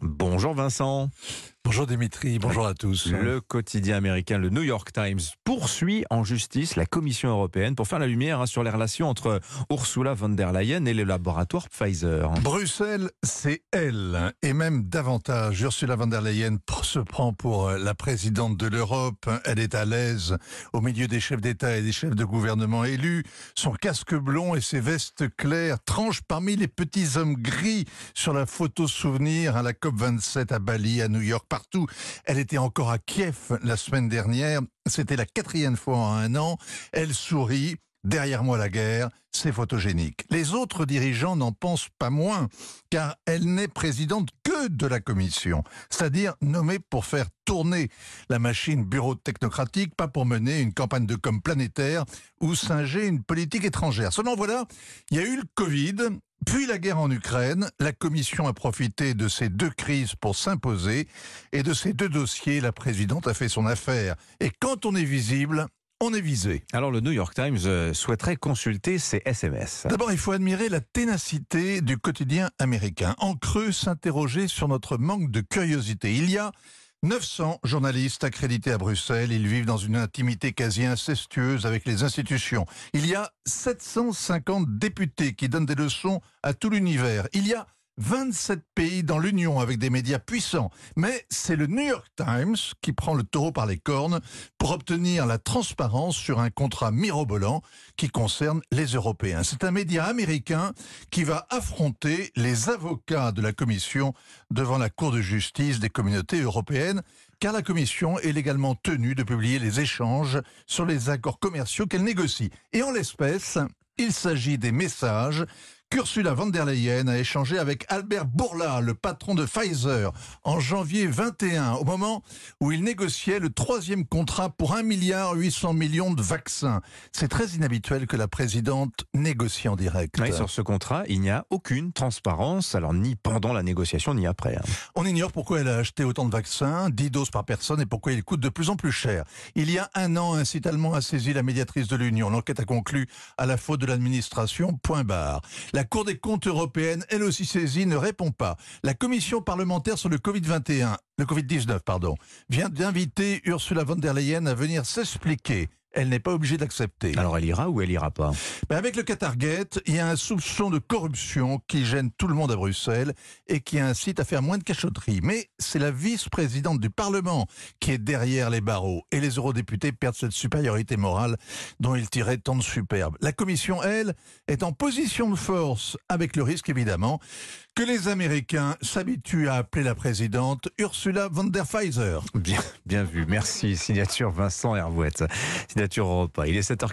Bonjour Vincent. Bonjour Dimitri, bonjour à tous. Le quotidien américain, le New York Times, poursuit en justice la Commission européenne pour faire la lumière hein, sur les relations entre Ursula von der Leyen et le laboratoire Pfizer. Bruxelles, c'est elle, et même davantage. Ursula von der Leyen se prend pour euh, la présidente de l'Europe. Elle est à l'aise au milieu des chefs d'État et des chefs de gouvernement élus. Son casque blond et ses vestes claires tranchent parmi les petits hommes gris sur la photo souvenir à la COP27 à Bali, à New York partout. Elle était encore à Kiev la semaine dernière. C'était la quatrième fois en un an. Elle sourit. Derrière moi la guerre, c'est photogénique. Les autres dirigeants n'en pensent pas moins, car elle n'est présidente que de la commission, c'est-à-dire nommée pour faire tourner la machine bureau technocratique, pas pour mener une campagne de com planétaire ou singer une politique étrangère. Seulement voilà, il y a eu le Covid, puis la guerre en Ukraine, la Commission a profité de ces deux crises pour s'imposer, et de ces deux dossiers, la présidente a fait son affaire. Et quand on est visible, on est visé. Alors le New York Times euh, souhaiterait consulter ses SMS. D'abord, il faut admirer la ténacité du quotidien américain. En creux, s'interroger sur notre manque de curiosité. Il y a 900 journalistes accrédités à Bruxelles. Ils vivent dans une intimité quasi incestueuse avec les institutions. Il y a 750 députés qui donnent des leçons à tout l'univers. Il y a 27 pays dans l'Union avec des médias puissants. Mais c'est le New York Times qui prend le taureau par les cornes pour obtenir la transparence sur un contrat mirobolant qui concerne les Européens. C'est un média américain qui va affronter les avocats de la Commission devant la Cour de justice des communautés européennes car la Commission est légalement tenue de publier les échanges sur les accords commerciaux qu'elle négocie. Et en l'espèce, il s'agit des messages qu'Ursula von der Leyen a échangé avec Albert Bourla, le patron de Pfizer, en janvier 21, au moment où il négociait le troisième contrat pour 1 milliard 800 millions de vaccins. C'est très inhabituel que la présidente négocie en direct. Oui, sur ce contrat, il n'y a aucune transparence, alors ni pendant la négociation, ni après. hein. On ignore pourquoi elle a acheté autant de vaccins, 10 doses par personne, et pourquoi ils coûtent de plus en plus cher. Il y a un an, un site allemand a saisi la médiatrice de l'Union. L'enquête a conclu à la faute de l'administration, point barre. La Cour des comptes européenne, elle aussi saisie, ne répond pas. La commission parlementaire sur le Covid-21, le Covid-19, pardon, vient d'inviter Ursula von der Leyen à venir s'expliquer. Elle n'est pas obligée d'accepter. Alors elle ira ou elle ira pas? Ben, avec le Qatargate, il y a un soupçon de corruption qui gêne tout le monde à Bruxelles et qui incite à faire moins de cachotterie. Mais c'est la vice-présidente du Parlement qui est derrière les barreaux. Et les eurodéputés perdent cette supériorité morale dont ils tiraient tant de superbe. La Commission, elle, est en position de force, avec le risque évidemment les Américains s'habituent à appeler la présidente Ursula von der Pfizer. Bien, bien vu. Merci. Signature Vincent Hervouette. Signature Europa. Il est 7h40.